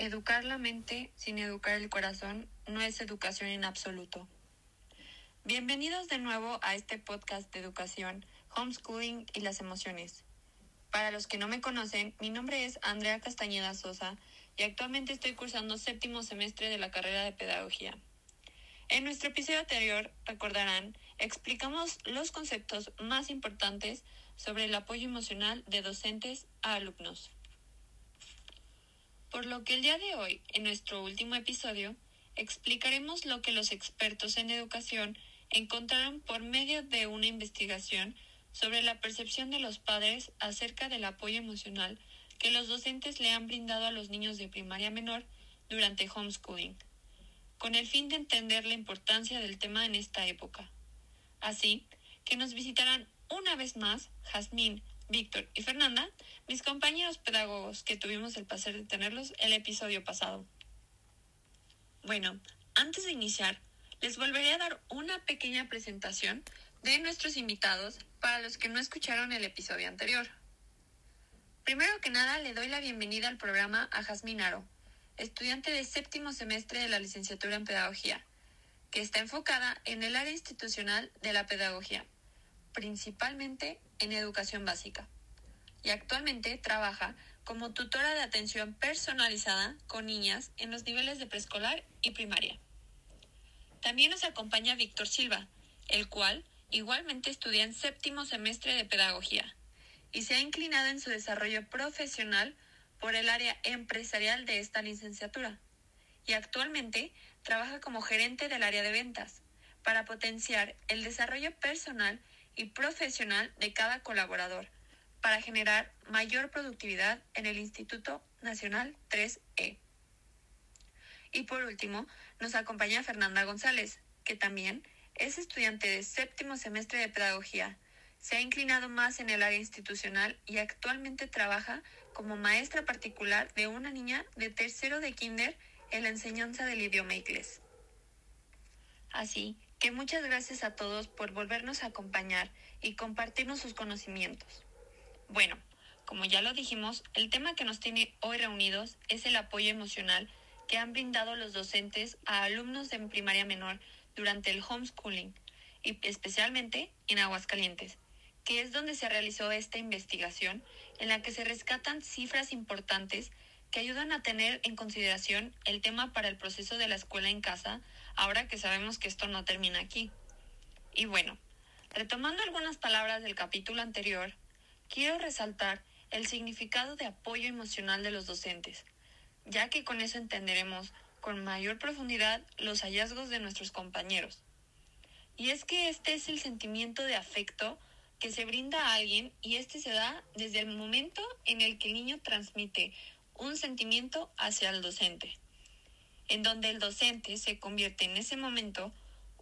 Educar la mente sin educar el corazón no es educación en absoluto. Bienvenidos de nuevo a este podcast de educación, homeschooling y las emociones. Para los que no me conocen, mi nombre es Andrea Castañeda Sosa y actualmente estoy cursando séptimo semestre de la carrera de pedagogía. En nuestro episodio anterior, recordarán, explicamos los conceptos más importantes sobre el apoyo emocional de docentes a alumnos. Por lo que el día de hoy, en nuestro último episodio, explicaremos lo que los expertos en educación encontraron por medio de una investigación sobre la percepción de los padres acerca del apoyo emocional que los docentes le han brindado a los niños de primaria menor durante homeschooling, con el fin de entender la importancia del tema en esta época. Así que nos visitarán una vez más Jazmín, Víctor y Fernanda, mis compañeros pedagogos que tuvimos el placer de tenerlos el episodio pasado. Bueno, antes de iniciar, les volveré a dar una pequeña presentación de nuestros invitados para los que no escucharon el episodio anterior. Primero que nada, le doy la bienvenida al programa a Jazmín Aro, estudiante de séptimo semestre de la licenciatura en Pedagogía, que está enfocada en el área institucional de la pedagogía, principalmente en educación básica y actualmente trabaja como tutora de atención personalizada con niñas en los niveles de preescolar y primaria. También nos acompaña Víctor Silva, el cual igualmente estudia en séptimo semestre de pedagogía y se ha inclinado en su desarrollo profesional por el área empresarial de esta licenciatura y actualmente trabaja como gerente del área de ventas para potenciar el desarrollo personal profesional de cada colaborador para generar mayor productividad en el Instituto Nacional 3E. Y por último, nos acompaña Fernanda González, que también es estudiante de séptimo semestre de Pedagogía. Se ha inclinado más en el área institucional y actualmente trabaja como maestra particular de una niña de tercero de kinder en la enseñanza del idioma inglés. Así que muchas gracias a todos por volvernos a acompañar y compartirnos sus conocimientos. Bueno, como ya lo dijimos, el tema que nos tiene hoy reunidos es el apoyo emocional que han brindado los docentes a alumnos de primaria menor durante el homeschooling y especialmente en Aguascalientes, que es donde se realizó esta investigación en la que se rescatan cifras importantes que ayudan a tener en consideración el tema para el proceso de la escuela en casa, ahora que sabemos que esto no termina aquí. Y bueno, retomando algunas palabras del capítulo anterior, quiero resaltar el significado de apoyo emocional de los docentes, ya que con eso entenderemos con mayor profundidad los hallazgos de nuestros compañeros. Y es que este es el sentimiento de afecto que se brinda a alguien y este se da desde el momento en el que el niño transmite un sentimiento hacia el docente, en donde el docente se convierte en ese momento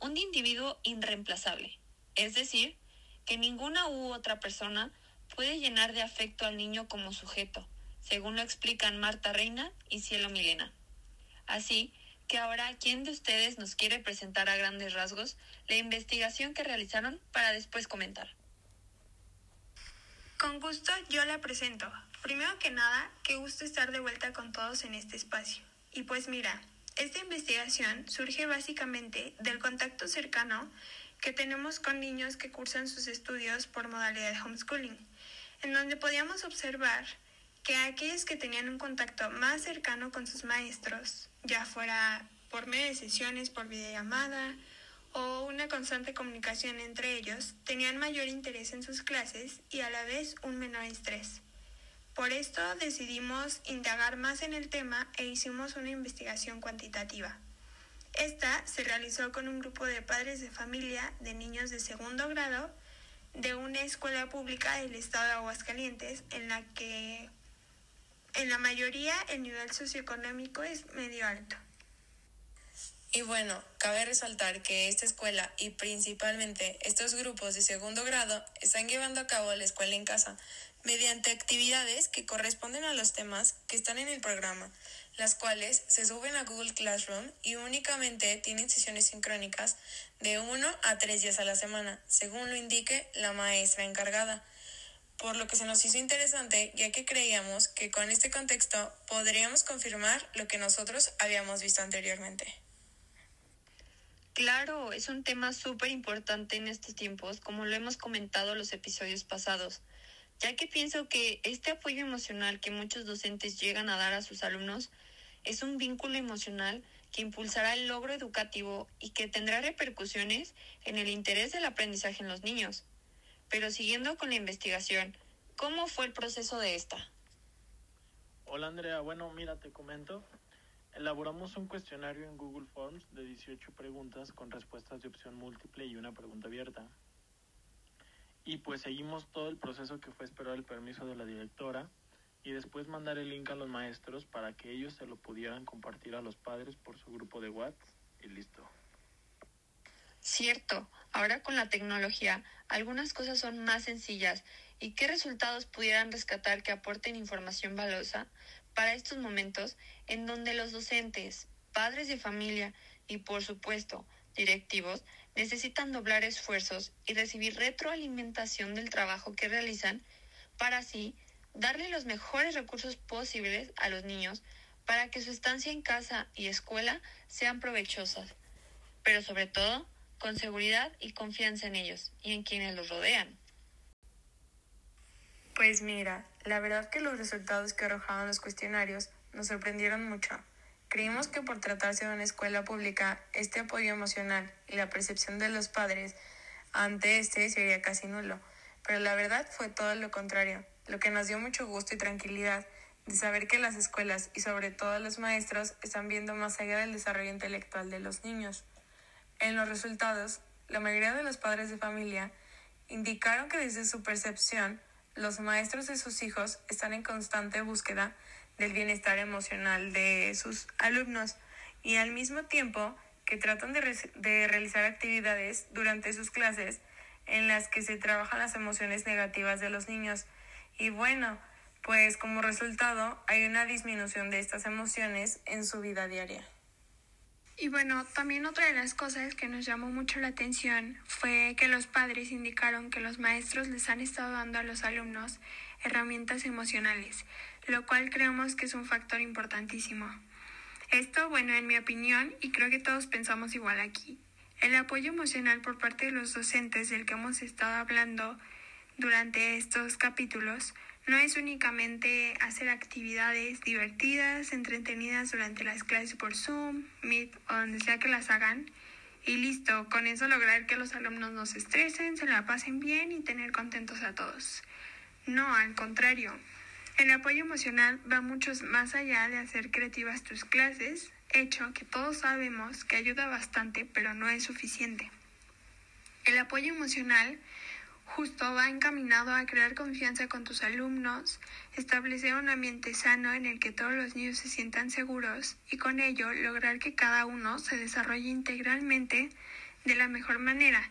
un individuo irreemplazable, es decir, que ninguna u otra persona puede llenar de afecto al niño como sujeto, según lo explican Marta Reina y Cielo Milena. Así que ahora, ¿quién de ustedes nos quiere presentar a grandes rasgos la investigación que realizaron para después comentar? Con gusto yo la presento. Primero que nada, qué gusto estar de vuelta con todos en este espacio. Y pues mira, esta investigación surge básicamente del contacto cercano que tenemos con niños que cursan sus estudios por modalidad de homeschooling, en donde podíamos observar que aquellos que tenían un contacto más cercano con sus maestros, ya fuera por medio de sesiones por videollamada o una constante comunicación entre ellos, tenían mayor interés en sus clases y a la vez un menor estrés. Por esto decidimos indagar más en el tema e hicimos una investigación cuantitativa. Esta se realizó con un grupo de padres de familia de niños de segundo grado de una escuela pública del estado de Aguascalientes en la que en la mayoría el nivel socioeconómico es medio alto. Y bueno, cabe resaltar que esta escuela y principalmente estos grupos de segundo grado están llevando a cabo la escuela en casa, mediante actividades que corresponden a los temas que están en el programa, las cuales se suben a Google Classroom y únicamente tienen sesiones sincrónicas de 1 a 3 días a la semana, según lo indique la maestra encargada. por lo que se nos hizo interesante ya que creíamos que con este contexto podríamos confirmar lo que nosotros habíamos visto anteriormente. Claro, es un tema súper importante en estos tiempos, como lo hemos comentado en los episodios pasados, ya que pienso que este apoyo emocional que muchos docentes llegan a dar a sus alumnos es un vínculo emocional que impulsará el logro educativo y que tendrá repercusiones en el interés del aprendizaje en los niños. Pero siguiendo con la investigación, ¿cómo fue el proceso de esta? Hola Andrea, bueno, mira, te comento. Elaboramos un cuestionario en Google Forms de 18 preguntas con respuestas de opción múltiple y una pregunta abierta. Y pues seguimos todo el proceso que fue esperar el permiso de la directora y después mandar el link a los maestros para que ellos se lo pudieran compartir a los padres por su grupo de WhatsApp y listo. Cierto, ahora con la tecnología algunas cosas son más sencillas y qué resultados pudieran rescatar que aporten información valiosa para estos momentos en donde los docentes, padres de familia y por supuesto directivos necesitan doblar esfuerzos y recibir retroalimentación del trabajo que realizan para así darle los mejores recursos posibles a los niños para que su estancia en casa y escuela sean provechosas, pero sobre todo con seguridad y confianza en ellos y en quienes los rodean. Pues mira, la verdad que los resultados que arrojaban los cuestionarios nos sorprendieron mucho. Creímos que por tratarse de una escuela pública, este apoyo emocional y la percepción de los padres ante este sería casi nulo, pero la verdad fue todo lo contrario, lo que nos dio mucho gusto y tranquilidad de saber que las escuelas y sobre todo los maestros están viendo más allá del desarrollo intelectual de los niños. En los resultados, la mayoría de los padres de familia indicaron que desde su percepción los maestros de sus hijos están en constante búsqueda del bienestar emocional de sus alumnos y al mismo tiempo que tratan de, de, realizar actividades durante sus clases en las que se trabajan las emociones negativas de los niños. Y bueno, pues como resultado hay una disminución de estas emociones en su vida diaria. Y bueno, también otra de las cosas que nos llamó mucho la atención fue que los padres indicaron que los maestros les han estado dando a los alumnos herramientas emocionales, lo cual creemos que es un factor importantísimo. Esto, bueno, en mi opinión, y creo que todos pensamos igual aquí, el apoyo emocional por parte de los docentes del que hemos estado hablando durante estos capítulos no es únicamente hacer actividades divertidas, entretenidas durante las clases por Zoom, Meet o donde sea que las hagan. Y listo, con eso lograr que los alumnos no se estresen, se la pasen bien y tener contentos a todos. No, al contrario. El apoyo emocional va mucho más allá de hacer creativas tus clases, hecho que todos sabemos que ayuda bastante, pero no es suficiente. El apoyo emocional justo va encaminado a crear confianza con tus alumnos, establecer un ambiente sano en el que todos los niños se sientan seguros y con ello lograr que cada uno se desarrolle integralmente de la mejor manera,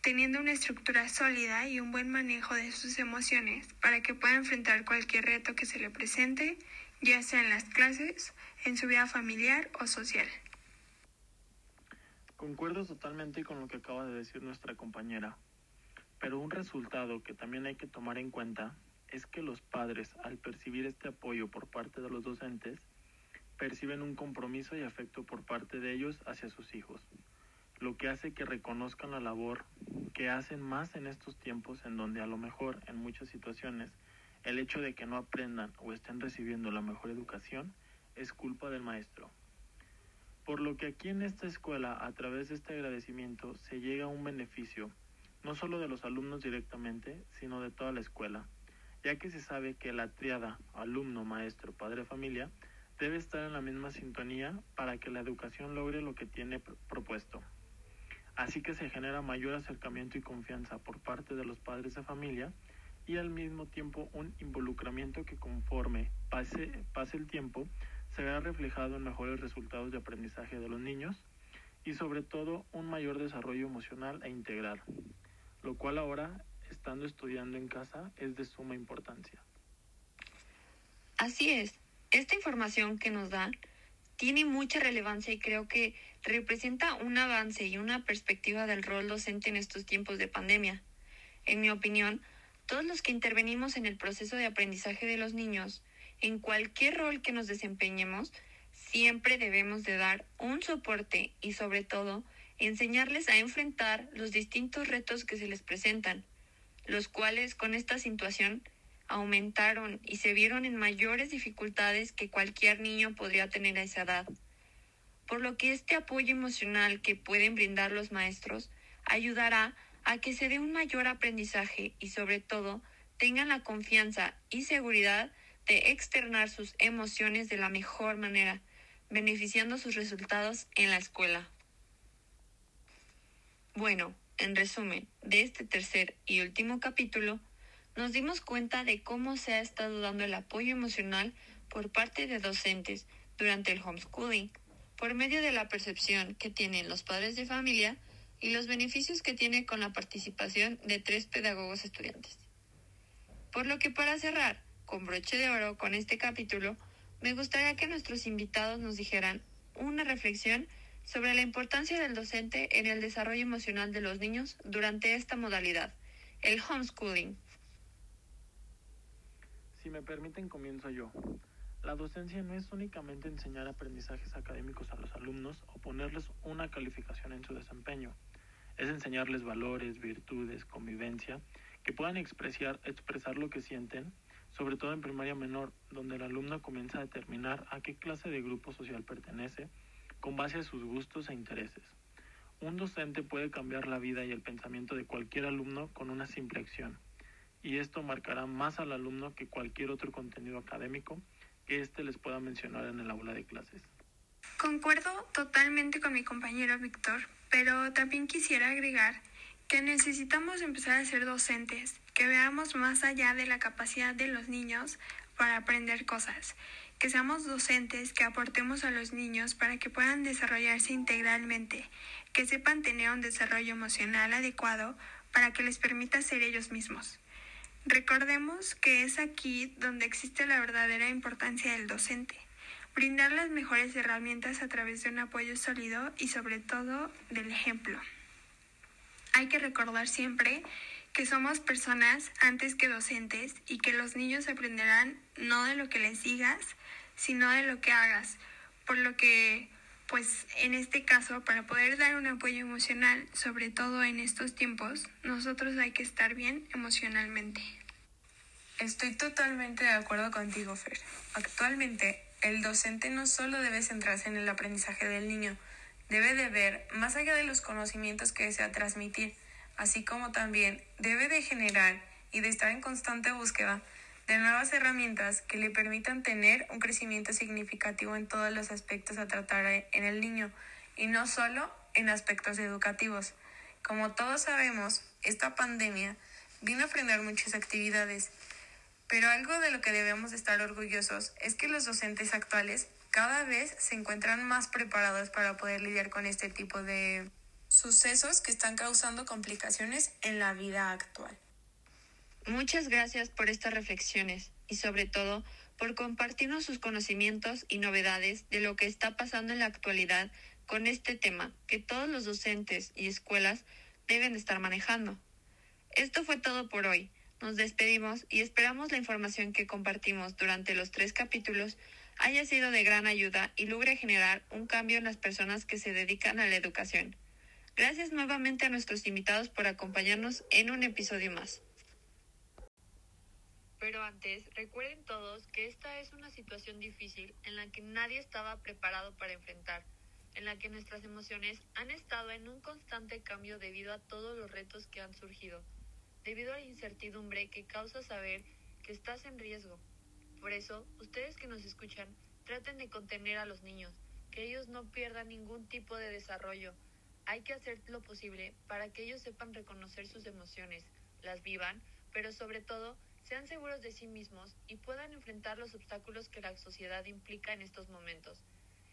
teniendo una estructura sólida y un buen manejo de sus emociones para que pueda enfrentar cualquier reto que se le presente, ya sea en las clases, en su vida familiar o social. Concuerdo totalmente con lo que acaba de decir nuestra compañera. Pero un resultado que también hay que tomar en cuenta es que los padres, al percibir este apoyo por parte de los docentes, perciben un compromiso y afecto por parte de ellos hacia sus hijos, lo que hace que reconozcan la labor que hacen más en estos tiempos en donde a lo mejor en muchas situaciones el hecho de que no aprendan o estén recibiendo la mejor educación es culpa del maestro. Por lo que aquí en esta escuela, a través de este agradecimiento, se llega a un beneficio no solo de los alumnos directamente, sino de toda la escuela, ya que se sabe que la triada alumno, maestro, padre, familia debe estar en la misma sintonía para que la educación logre lo que tiene propuesto. Así que se genera mayor acercamiento y confianza por parte de los padres de familia y al mismo tiempo un involucramiento que conforme pase, pase el tiempo se verá reflejado en mejores resultados de aprendizaje de los niños y sobre todo un mayor desarrollo emocional e integral lo cual ahora, estando estudiando en casa, es de suma importancia. Así es, esta información que nos dan tiene mucha relevancia y creo que representa un avance y una perspectiva del rol docente en estos tiempos de pandemia. En mi opinión, Todos los que intervenimos en el proceso de aprendizaje de los niños, en cualquier rol que nos desempeñemos, siempre debemos de dar un soporte y sobre todo enseñarles a enfrentar los distintos retos que se les presentan, los cuales con esta situación aumentaron y se vieron en mayores dificultades que cualquier niño podría tener a esa edad. Por lo que este apoyo emocional que pueden brindar los maestros ayudará a que se dé un mayor aprendizaje y sobre todo tengan la confianza y seguridad de externar sus emociones de la mejor manera, beneficiando sus resultados en la escuela. Bueno, en resumen, de este tercer y último capítulo, nos dimos cuenta de cómo se ha estado dando el apoyo emocional por parte de docentes durante el homeschooling, por medio de la percepción que tienen los padres de familia y los beneficios que tiene con la participación de tres pedagogos estudiantes. Por lo que para cerrar con broche de oro con este capítulo, me gustaría que nuestros invitados nos dijeran una reflexión sobre la importancia del docente en el desarrollo emocional de los niños durante esta modalidad, el homeschooling. Si me permiten, comienzo yo. La docencia no es únicamente enseñar aprendizajes académicos a los alumnos o ponerles una calificación en su desempeño. Es enseñarles valores, virtudes, convivencia, que puedan expresar, expresar lo que sienten, sobre todo en primaria menor, donde el alumno comienza a determinar a qué clase de grupo social pertenece, con base a sus gustos e intereses. Un docente puede cambiar la vida y el pensamiento de cualquier alumno con una simple acción, y esto marcará más al alumno que cualquier otro contenido académico que éste les pueda mencionar en el aula de clases. Concuerdo totalmente con mi compañero Víctor, pero también quisiera agregar que necesitamos empezar a ser docentes, que veamos más allá de la capacidad de los niños para aprender cosas que seamos docentes, que aportemos a los niños para que puedan desarrollarse integralmente, que sepan tener un desarrollo emocional adecuado para que les permita ser ellos mismos. Recordemos que es aquí donde existe la verdadera importancia del docente, brindar las mejores herramientas a través de un apoyo sólido y sobre todo del ejemplo. Hay que recordar siempre que somos personas antes que docentes y que los niños aprenderán no de lo que les digas, sino de lo que hagas. Por lo que, pues en este caso, para poder dar un apoyo emocional, sobre todo en estos tiempos, nosotros hay que estar bien emocionalmente. Estoy totalmente de acuerdo contigo, Fer. Actualmente, el docente no solo debe centrarse en el aprendizaje del niño, debe de ver más allá de los conocimientos que desea transmitir, así como también debe de generar y de estar en constante búsqueda de nuevas herramientas que le permitan tener un crecimiento significativo en todos los aspectos a tratar en el niño y no solo en aspectos educativos. Como todos sabemos, esta pandemia vino a frenar muchas actividades, pero algo de lo que debemos estar orgullosos es que los docentes actuales cada vez se encuentran más preparados para poder lidiar con este tipo de sucesos que están causando complicaciones en la vida actual. Muchas gracias por estas reflexiones y sobre todo por compartirnos sus conocimientos y novedades de lo que está pasando en la actualidad con este tema que todos los docentes y escuelas deben estar manejando. Esto fue todo por hoy. Nos despedimos y esperamos la información que compartimos durante los tres capítulos haya sido de gran ayuda y logre generar un cambio en las personas que se dedican a la educación. Gracias nuevamente a nuestros invitados por acompañarnos en un episodio más. Pero antes, recuerden todos que esta es una situación difícil en la que nadie estaba preparado para enfrentar, en la que nuestras emociones han estado en un constante cambio debido a todos los retos que han surgido, debido a la incertidumbre que causa saber que estás en riesgo. Por eso, ustedes que nos escuchan, traten de contener a los niños, que ellos no pierdan ningún tipo de desarrollo. Hay que hacer lo posible para que ellos sepan reconocer sus emociones, las vivan, pero sobre todo sean seguros de sí mismos y puedan enfrentar los obstáculos que la sociedad implica en estos momentos.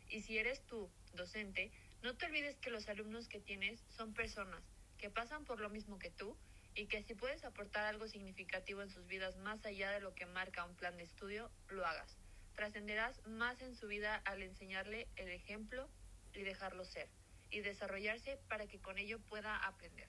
Y si eres tú, docente, no te olvides que los alumnos que tienes son personas que pasan por lo mismo que tú y que si puedes aportar algo significativo en sus vidas más allá de lo que marca un plan de estudio, lo hagas. Trascenderás más en su vida al enseñarle el ejemplo y dejarlo ser, y desarrollarse para que con ello pueda aprender.